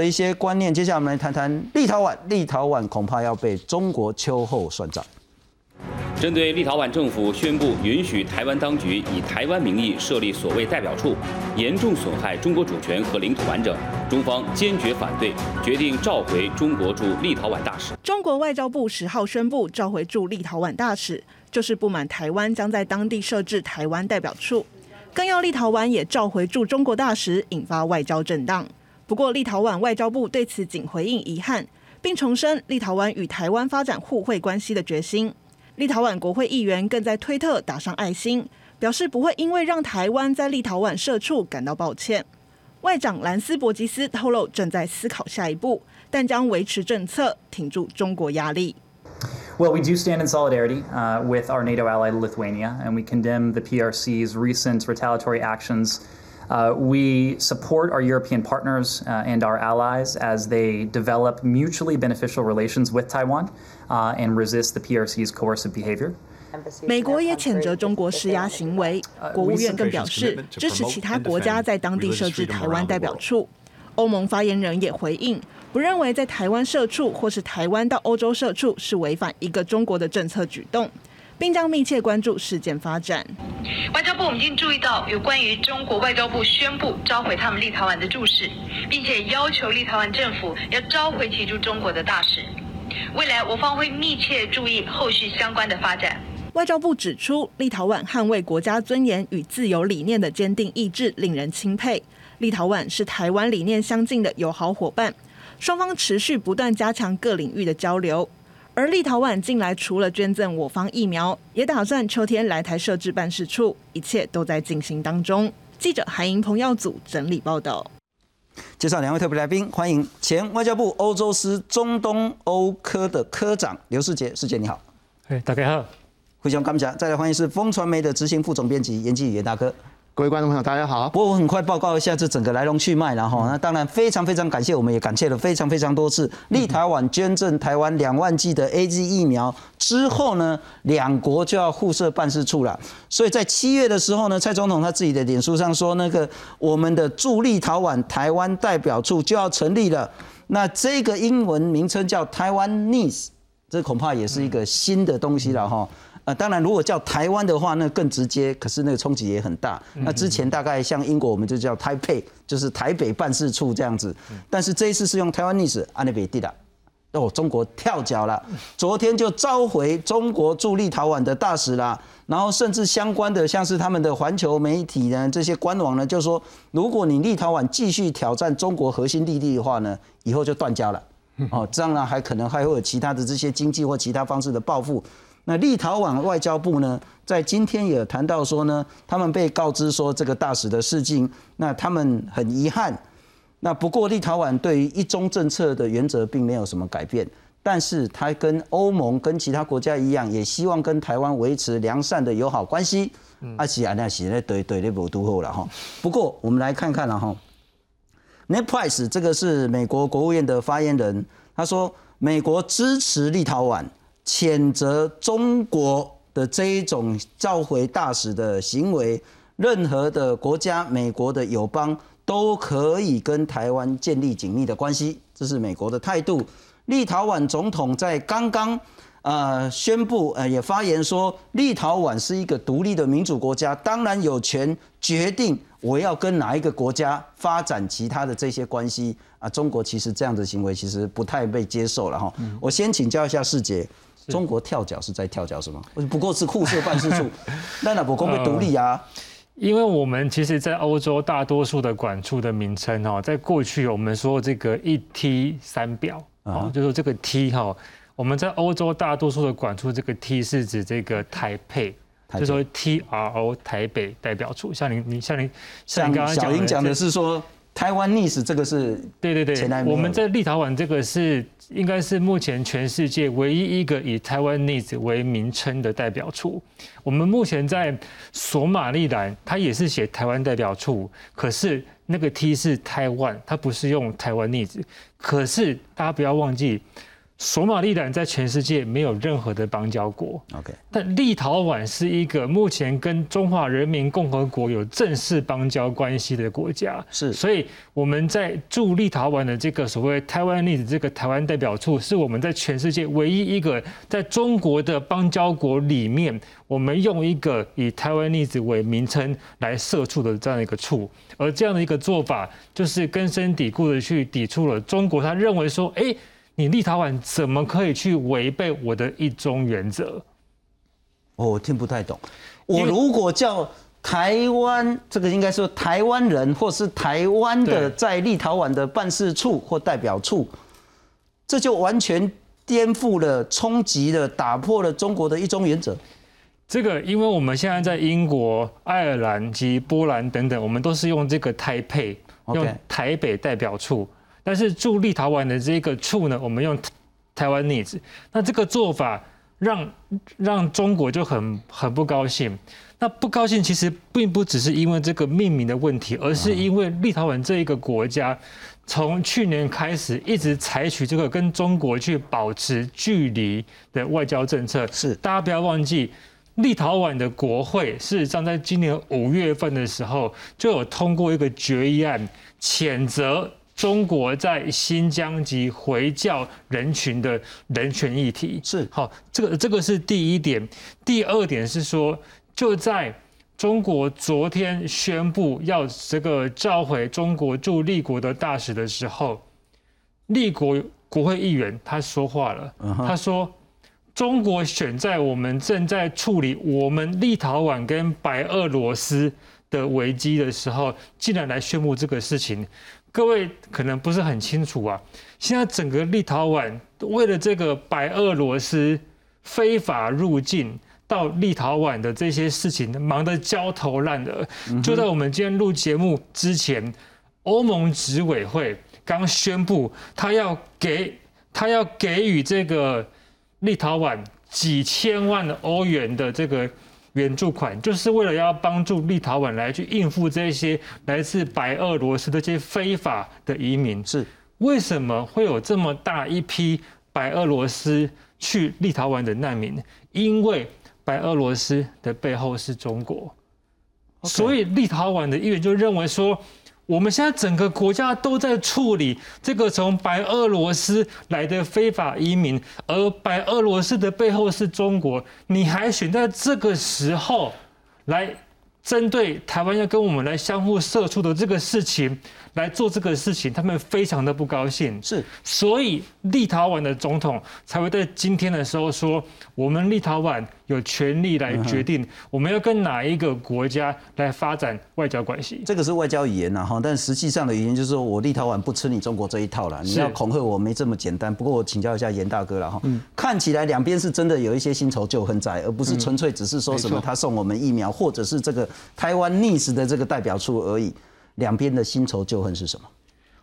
的一些观念。接下来我们来谈谈立陶宛，立陶宛恐怕要被中国秋后算账。针对立陶宛政府宣布允许台湾当局以台湾名义设立所谓代表处，严重损害中国主权和领土完整，中方坚决反对，决定召回中国驻立陶宛大使。中国外交部十号宣布召回驻立陶宛大使，就是不满台湾将在当地设置台湾代表处，更要立陶宛也召回驻中国大使，引发外交震荡。不过，立陶宛外交部对此仅回应遗憾，并重申立陶宛与台湾发展互惠关系的决心。立陶宛国会议员更在推特打上爱心，表示不会因为让台湾在立陶宛设处感到抱歉。外长兰斯伯吉斯透露，正在思考下一步，但将维持政策，挺住中国压力。Well, we do stand in solidarity uh, with our NATO ally Lithuania, and we condemn the PRC's recent retaliatory actions. Uh, we support our European partners uh, and our allies as they develop mutually beneficial relations with Taiwan uh, and resist the PRC's coercive behavior. 美国也谴责中国施压行为，国务院更表示支持其他国家在当地设置台湾代表处。欧盟发言人也回应，不认为在台湾设处或是台湾到欧洲设处是违反一个中国的政策举动。 并将密切关注事件发展。外交部我们已经注意到有关于中国外交部宣布召回他们立陶宛的驻使，并且要求立陶宛政府要召回其驻中国的大使。未来我方会密切注意后续相关的发展。外交部指出，立陶宛捍卫国家尊严与自由理念的坚定意志令人钦佩。立陶宛是台湾理念相近的友好伙伴，双方持续不断加强各领域的交流。而立陶宛近来除了捐赠我方疫苗，也打算秋天来台设置办事处，一切都在进行当中。记者韩莹、彭耀祖整理报道。介绍两位特别来宾，欢迎前外交部欧洲司中东欧科的科长刘世杰，世杰你好。哎，大家好。非常感谢，再来欢迎是风传媒的执行副总编辑严继宇大哥。各位观众朋友，大家好。不过我很快报告一下这整个来龙去脉了哈。那当然非常非常感谢，我们也感谢了非常非常多次。立陶宛捐赠台湾两万剂的 A Z 疫苗之后呢，两国就要互设办事处了。所以在七月的时候呢，蔡总统他自己的脸书上说，那个我们的驻立陶宛台湾代表处就要成立了。那这个英文名称叫台湾 Nice，这恐怕也是一个新的东西了哈。呃，当然，如果叫台湾的话，那更直接，可是那个冲击也很大。那之前大概像英国，我们就叫台北，就是台北办事处这样子。但是这一次是用台湾历史，安内北地的，哦，中国跳脚了，昨天就召回中国驻立陶宛的大使啦。然后甚至相关的，像是他们的环球媒体呢，这些官网呢，就说，如果你立陶宛继续挑战中国核心利益的话呢，以后就断交了。哦，这样呢，还可能还会有其他的这些经济或其他方式的报复。那立陶宛外交部呢，在今天也谈到说呢，他们被告知说这个大使的事情，那他们很遗憾。那不过立陶宛对于一中政策的原则并没有什么改变，但是他跟欧盟跟其他国家一样，也希望跟台湾维持良善的友好关系。而且啊，那现在对对那不都好了哈。不过我们来看看了哈，Net Price 这个是美国国务院的发言人，他说美国支持立陶宛。谴责中国的这一种召回大使的行为，任何的国家，美国的友邦都可以跟台湾建立紧密的关系，这是美国的态度。立陶宛总统在刚刚呃宣布呃也发言说，立陶宛是一个独立的民主国家，当然有权决定我要跟哪一个国家发展其他的这些关系啊。中国其实这样的行为其实不太被接受了哈。我先请教一下世杰。中国跳脚是在跳脚是吗？不过是互设办事处，那那不公会独立啊？因为我们其实，在欧洲大多数的管处的名称哈，在过去我们说这个一 T 三表啊，就说这个 T 哈，我们在欧洲大多数的管处，这个 T 是指这个台配，就说 T R O 台北代表处。像您，你像您，像刚刚小英讲的是说。台湾 NIS 这个是对对对，我们在立陶宛这个是应该是目前全世界唯一一个以台湾 NIS 为名称的代表处。我们目前在索马利兰，它也是写台湾代表处，可是那个 T 是台湾，它不是用台湾 NIS。可是大家不要忘记，索马利兰在全世界没有任何的邦交国，OK，但立陶宛是一个目前跟中华人民共和国有正式邦交关系的国家，是，所以我们在驻立陶宛的这个所谓台湾历史这个台湾代表处，是我们在全世界唯一一个在中国的邦交国里面，我们用一个以台湾历史为名称来设处的这样一个处，而这样的一个做法，就是根深蒂固的去抵触了中国，他认为说，哎。你立陶宛怎么可以去违背我的一中原则？我听不太懂。我如果叫台湾，这个应该说台湾人，或是台湾的在立陶宛的办事处或代表处，这就完全颠覆了、冲击了、打破了中国的一中原则。这个，因为我们现在在英国、爱尔兰及波兰等等，我们都是用这个台配，用台北代表处。但是驻立陶宛的这个处呢，我们用台湾 needs，那这个做法让让中国就很很不高兴。那不高兴其实并不只是因为这个命名的问题，而是因为立陶宛这一个国家从去年开始一直采取这个跟中国去保持距离的外交政策。是，大家不要忘记，立陶宛的国会事实上在今年五月份的时候就有通过一个决议案，谴责。中国在新疆及回教人群的人权议题是好，这个这个是第一点。第二点是说，就在中国昨天宣布要这个召回中国驻立国的大使的时候，立国国会议员他说话了，他说：“中国选在我们正在处理我们立陶宛跟白俄罗斯的危机的时候，竟然来宣布这个事情。”各位可能不是很清楚啊，现在整个立陶宛为了这个白俄罗斯非法入境到立陶宛的这些事情，忙得焦头烂额。就在我们今天录节目之前，欧盟执委会刚宣布，他要给他要给予这个立陶宛几千万欧元的这个。援助款就是为了要帮助立陶宛来去应付这些来自白俄罗斯的这些非法的移民。是为什么会有这么大一批白俄罗斯去立陶宛的难民？因为白俄罗斯的背后是中国，所以立陶宛的议员就认为说。我们现在整个国家都在处理这个从白俄罗斯来的非法移民，而白俄罗斯的背后是中国，你还选在这个时候来针对台湾要跟我们来相互射出的这个事情。来做这个事情，他们非常的不高兴，是，所以立陶宛的总统才会在今天的时候说，我们立陶宛有权利来决定我们要跟哪一个国家来发展外交关系。这个是外交语言呐，哈，但实际上的语言就是说我立陶宛不吃你中国这一套了，你要恐吓我没这么简单。不过我请教一下严大哥了哈，看起来两边是真的有一些新仇旧恨在，而不是纯粹只是说什么他送我们疫苗，或者是这个台湾逆时的这个代表处而已。两边的新仇旧恨是什么？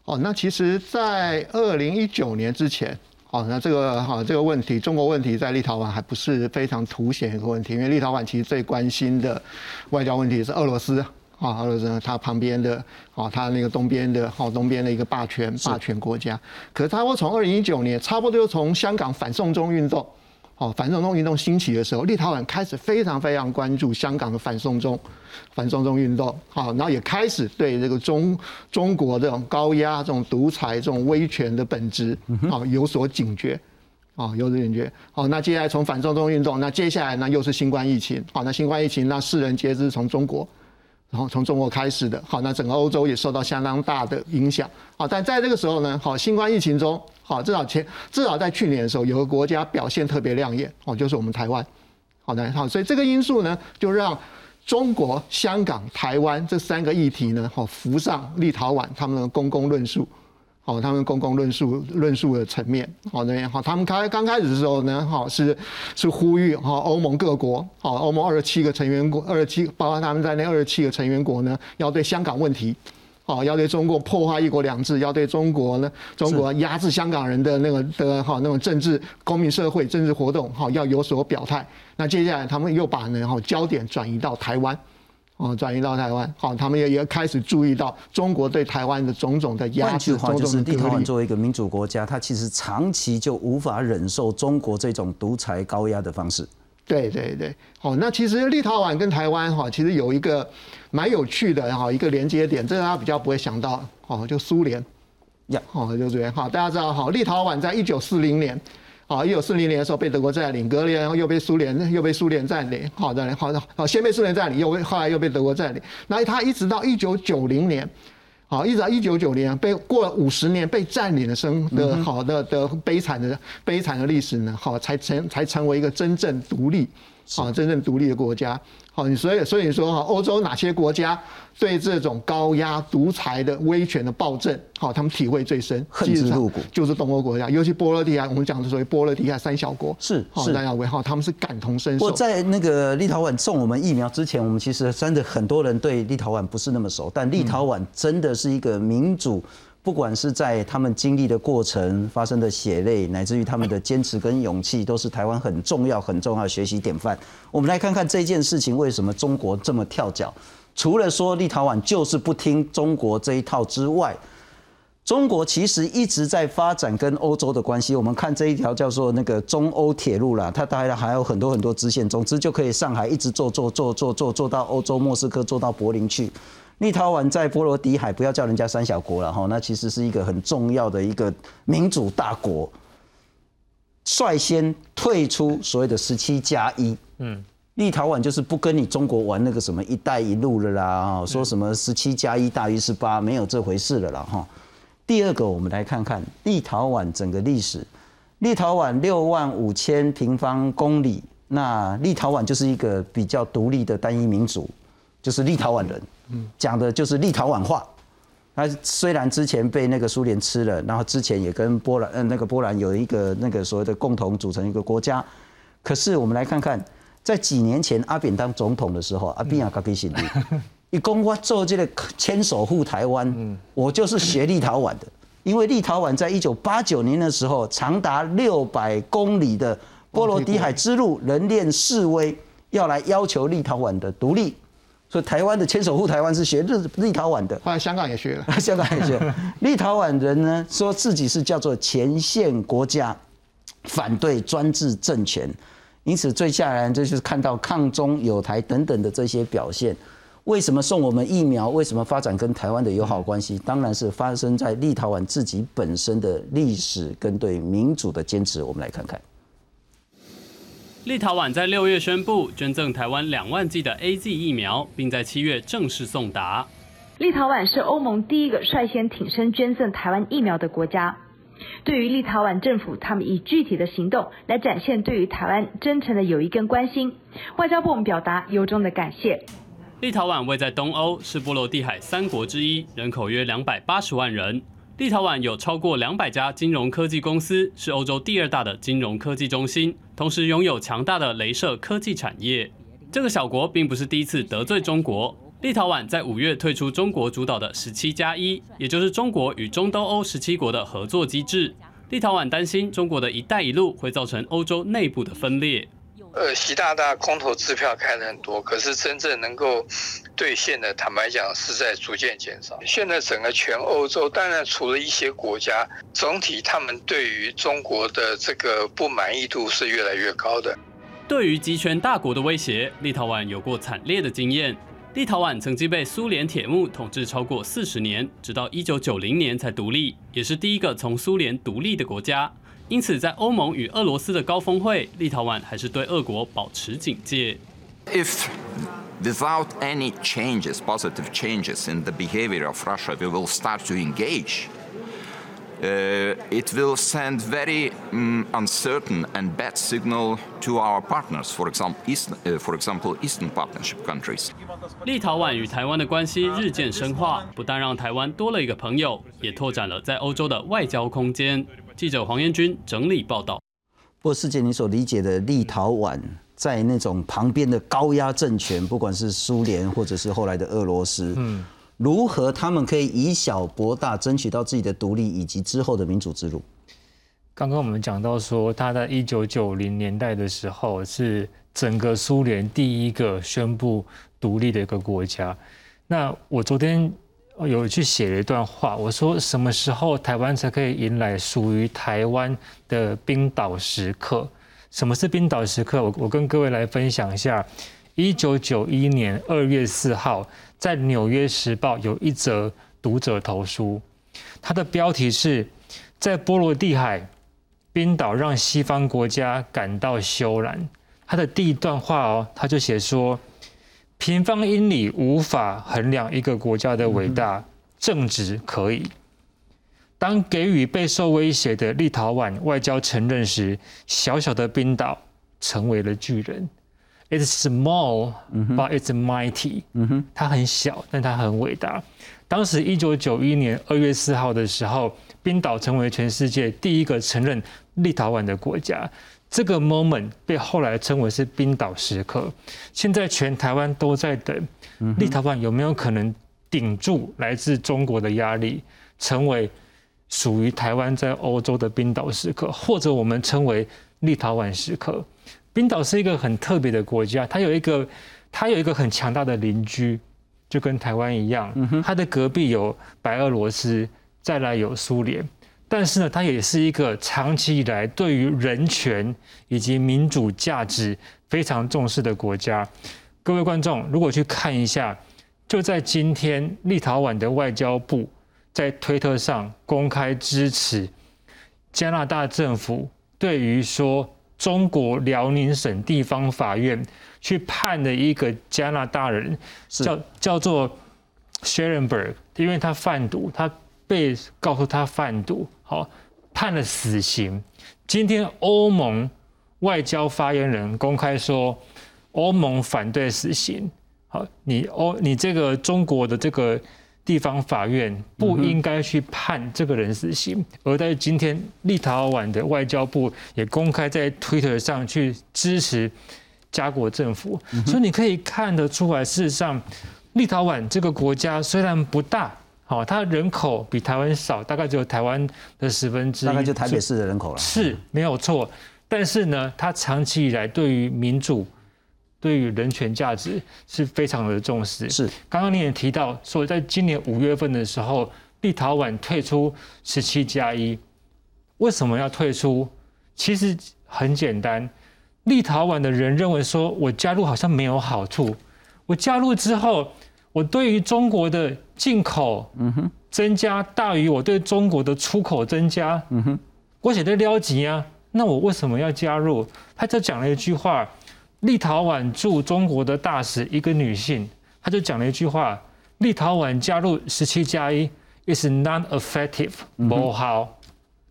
哦，那其实，在二零一九年之前，哦，那这个哈这个问题，中国问题在立陶宛还不是非常凸显一个问题，因为立陶宛其实最关心的外交问题是俄罗斯啊，俄罗斯它旁边的啊，它那个东边的哈东边的一个霸权霸权国家，可是它会从二零一九年，差不多就从香港反送中运动。哦，反送中运动兴起的时候，立陶宛开始非常非常关注香港的反送中、反送中运动。好，然后也开始对这个中中国这种高压、这种独裁、这种威权的本质，好有所警觉。啊，有所警觉。好，那接下来从反送中运动，那接下来呢又是新冠疫情。好，那新冠疫情，那世人皆知从中国。然后从中国开始的，好，那整个欧洲也受到相当大的影响，好，但在这个时候呢，好，新冠疫情中，好，至少前至少在去年的时候，有个国家表现特别亮眼，哦，就是我们台湾，好的，好，所以这个因素呢，就让中国、香港、台湾这三个议题呢，好，浮上立陶宛他们的公共论述。哦，他们公共论述论述的层面，好那边好，他们开刚开始的时候呢，好是是呼吁哈欧盟各国，好欧盟二十七个成员国，二十七包括他们在内二十七个成员国呢，要对香港问题，好要对中国破坏一国两制，要对中国呢，中国压制香港人的那个的哈那种政治公民社会政治活动，好要有所表态。那接下来他们又把呢哈焦点转移到台湾。哦，转移到台湾，好，他们也也开始注意到中国对台湾的种种的压制，种种的立陶宛作为一个民主国家，它其实长期就无法忍受中国这种独裁高压的方式。对对对，好，那其实立陶宛跟台湾哈，其实有一个蛮有趣的哈一个连接点，这个大家比较不会想到，哦，就苏联，呀，好，就这边，好，大家知道，哈，立陶宛在一九四零年。好，一九四零年的时候被德国占领，隔年然后又被苏联又被苏联占领，好的，好的，好，先被苏联占领，又后来又被德国占领。那他一直到一九九零年，好，一直到一九九零被过了五十年被占领的生的好的的悲惨的悲惨的历史呢，好，才成才成为一个真正独立，好，真正独立的国家。好，你所以所以说哈，欧洲哪些国家对这种高压独裁的威权的暴政，好，他们体会最深，恨之入骨，就是东欧国家，尤其波罗的海，我们讲的所谓波罗的海三小国，是是三小国，好，他们是感同身受。我在那个立陶宛送我们疫苗之前，我们其实真的很多人对立陶宛不是那么熟，但立陶宛真的是一个民主。不管是在他们经历的过程发生的血泪，乃至于他们的坚持跟勇气，都是台湾很重要、很重要的学习典范。我们来看看这件事情为什么中国这么跳脚。除了说立陶宛就是不听中国这一套之外，中国其实一直在发展跟欧洲的关系。我们看这一条叫做那个中欧铁路啦，它当然还有很多很多支线，总之就可以上海一直坐坐坐坐坐坐到欧洲莫斯科，坐到柏林去。立陶宛在波罗的海，不要叫人家三小国了哈，那其实是一个很重要的一个民主大国，率先退出所谓的十七加一。嗯，立陶宛就是不跟你中国玩那个什么“一带一路”了啦，说什么十七加一大于十八，没有这回事了啦哈。第二个，我们来看看立陶宛整个历史。立陶宛六万五千平方公里，那立陶宛就是一个比较独立的单一民族，就是立陶宛人。讲的就是立陶宛话。那虽然之前被那个苏联吃了，然后之前也跟波兰，嗯，那个波兰有一个那个所谓的共同组成一个国家，可是我们来看看，在几年前阿扁当总统的时候，阿扁也搞批信的，一公我做这个牵手护台湾，我就是学立陶宛的，因为立陶宛在一九八九年的时候，长达六百公里的波罗的海之路人链示威，要来要求立陶宛的独立。所以台湾的牵手护台湾是学日立陶宛的，后来香港也学了，香港也学。立陶宛人呢说自己是叫做前线国家，反对专制政权，因此最下来这就是看到抗中友台等等的这些表现。为什么送我们疫苗？为什么发展跟台湾的友好关系？当然是发生在立陶宛自己本身的历史跟对民主的坚持。我们来看看。立陶宛在六月宣布捐赠台湾两万剂的 A Z 疫苗，并在七月正式送达。立陶宛是欧盟第一个率先挺身捐赠台湾疫苗的国家。对于立陶宛政府，他们以具体的行动来展现对于台湾真诚的友谊跟关心。外交部门表达由衷的感谢。立陶宛位在东欧，是波罗的海三国之一，人口约两百八十万人。立陶宛有超过两百家金融科技公司，是欧洲第二大的金融科技中心，同时拥有强大的镭射科技产业。这个小国并不是第一次得罪中国。立陶宛在五月退出中国主导的十七加一，也就是中国与中东欧十七国的合作机制。立陶宛担心中国的一带一路会造成欧洲内部的分裂。呃，习大大空头支票开了很多，可是真正能够兑现的，坦白讲是在逐渐减少。现在整个全欧洲，当然除了一些国家，总体他们对于中国的这个不满意度是越来越高的。对于集权大国的威胁，立陶宛有过惨烈的经验。立陶宛曾经被苏联铁幕统治超过四十年，直到一九九零年才独立，也是第一个从苏联独立的国家。因此，在欧盟与俄罗斯的高峰会，立陶宛还是对俄国保持警戒。If without any changes, positive changes in the behavior of Russia, we will start to engage. Uh, it will send very um, uncertain and bad signal to our partners, for example, East, uh, for example, Eastern Partnership countries. 立陶宛与台湾的关系日渐深化，不但让台湾多了一个朋友，也拓展了在欧洲的外交空间。记者黄彦军整理报道。不过，世界你所理解的立陶宛，在那种旁边的高压政权，不管是苏联或者是后来的俄罗斯，嗯，如何他们可以以小博大，争取到自己的独立以及之后的民主之路？刚刚我们讲到说，他在一九九零年代的时候是整个苏联第一个宣布独立的一个国家。那我昨天有去写了一段话，我说什么时候台湾才可以迎来属于台湾的冰岛时刻？什么是冰岛时刻？我我跟各位来分享一下。一九九一年二月四号，在《纽约时报》有一则读者投书，它的标题是“在波罗的海，冰岛让西方国家感到羞然”。它的第一段话哦，他就写说：“平方英里无法衡量一个国家的伟大，正直可以。当给予备受威胁的立陶宛外交承认时，小小的冰岛成为了巨人。” It's small, but it's mighty. 它很小，但它很伟大。当时一九九一年二月四号的时候，冰岛成为全世界第一个承认立陶宛的国家。这个 moment 被后来称为是冰岛时刻。现在全台湾都在等，立陶宛有没有可能顶住来自中国的压力，成为属于台湾在欧洲的冰岛时刻，或者我们称为立陶宛时刻？冰岛是一个很特别的国家，它有一个，它有一个很强大的邻居，就跟台湾一样，它的隔壁有白俄罗斯，再来有苏联，但是呢，它也是一个长期以来对于人权以及民主价值非常重视的国家。各位观众，如果去看一下，就在今天，立陶宛的外交部在推特上公开支持加拿大政府对于说。中国辽宁省地方法院去判的一个加拿大人，叫叫做 Sharenberg，因为他贩毒，他被告诉他贩毒，好判了死刑。今天欧盟外交发言人公开说，欧盟反对死刑。好，你欧你这个中国的这个。地方法院不应该去判这个人死刑，而在今天，立陶宛的外交部也公开在 Twitter 上去支持加国政府，所以你可以看得出来，事实上，立陶宛这个国家虽然不大，好，它人口比台湾少，大概只有台湾的十分之一，大概就台北市的人口了，是没有错，但是呢，它长期以来对于民主。对于人权价值是非常的重视。是，刚刚你也提到说，在今年五月份的时候，立陶宛退出十七加一，为什么要退出？其实很简单，立陶宛的人认为说，我加入好像没有好处。我加入之后，我对于中国的进口，增加大于我对中国的出口增加，嗯哼，我写的撩急啊，那我为什么要加入？他就讲了一句话。立陶宛驻中国的大使，一个女性，她就讲了一句话：立陶宛加入十七加一 is non-effective，不好，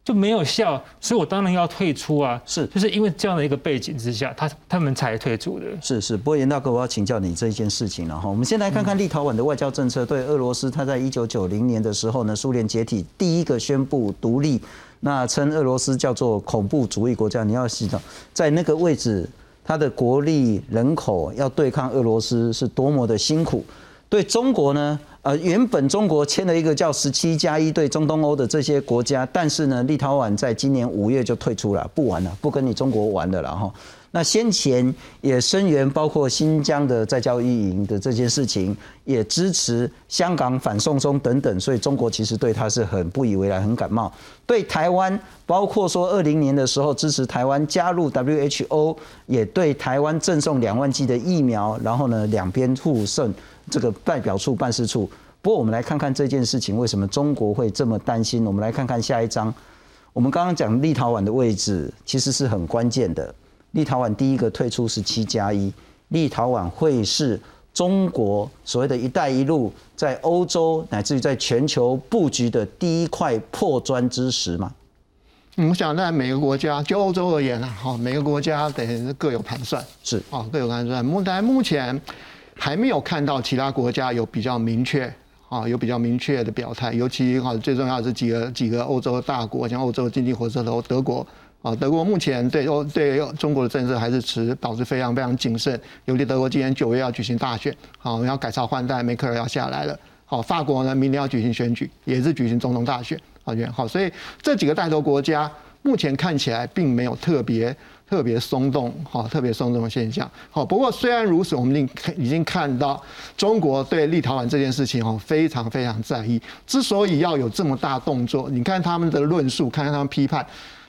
就没有效，所以我当然要退出啊。是，就是因为这样的一个背景之下，他他们才退出的。是是，不过严大哥，我要请教你这一件事情了哈。我们先来看看立陶宛的外交政策，对俄罗斯，他在一九九零年的时候呢，苏联解体第一个宣布独立，那称俄罗斯叫做恐怖主义国家。你要知道，在那个位置。他的国力、人口要对抗俄罗斯是多么的辛苦。对中国呢？呃，原本中国签了一个叫“十七加一”对中东欧的这些国家，但是呢，立陶宛在今年五月就退出了，不玩了，不跟你中国玩的了哈。那先前也声援包括新疆的在教育营的这件事情，也支持香港反送中等等，所以中国其实对他是很不以为然、很感冒。对台湾，包括说二零年的时候支持台湾加入 WHO，也对台湾赠送两万剂的疫苗，然后呢两边互送这个代表处、办事处。不过我们来看看这件事情为什么中国会这么担心。我们来看看下一章，我们刚刚讲立陶宛的位置其实是很关键的。立陶宛第一个退出是七加一，立陶宛会是中国所谓的一带一路在欧洲乃至于在全球布局的第一块破砖之石吗？我想在每个国家，就欧洲而言啊，哈，每个国家等于是各有盘算，是啊，各有盘算。目在目前还没有看到其他国家有比较明确啊，有比较明确的表态，尤其哈最重要是几个几个欧洲大国，像欧洲经济火车头德国。啊，德国目前对欧对中国的政策还是持保持非常非常谨慎。尤其德国今年九月要举行大选，好，要改朝换代，梅克尔要下来了。好，法国呢，明年要举行选举，也是举行总统大选。好，好，所以这几个带头国家目前看起来并没有特别特别松动，哈，特别松动的现象。好，不过虽然如此，我们已已经看到中国对立陶宛这件事情哦非常非常在意。之所以要有这么大动作，你看他们的论述，看看他们批判。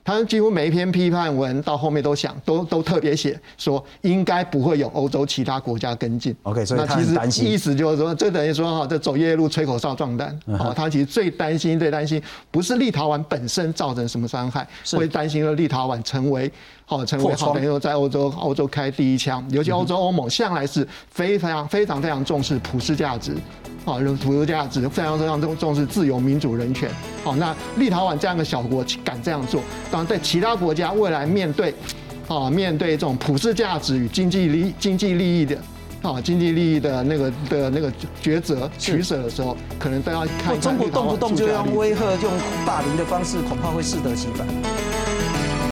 他几乎每一篇批判文到后面都想，都都特别写说，应该不会有欧洲其他国家跟进。OK，所以他其实，意思就是说，这等于说哈，这走夜路吹口哨撞弹。哦，他其实最担心、最担心，不是立陶宛本身造成什么伤害，会担心了立陶宛成为。好，成为好，朋友在欧洲，欧洲开第一枪。尤其欧洲欧盟向来是非常非常非常重视普世价值，好，普世价值非常非常重重视自由民主人权。好，那立陶宛这样的小国敢这样做，当然在其他国家未来面对，啊，面对这种普世价值与经济利经济利益的，啊，经济利益的那个的那个抉择取舍的时候，可能都要看。中国动不动就用威吓、用霸凌的方式，恐怕会适得其反。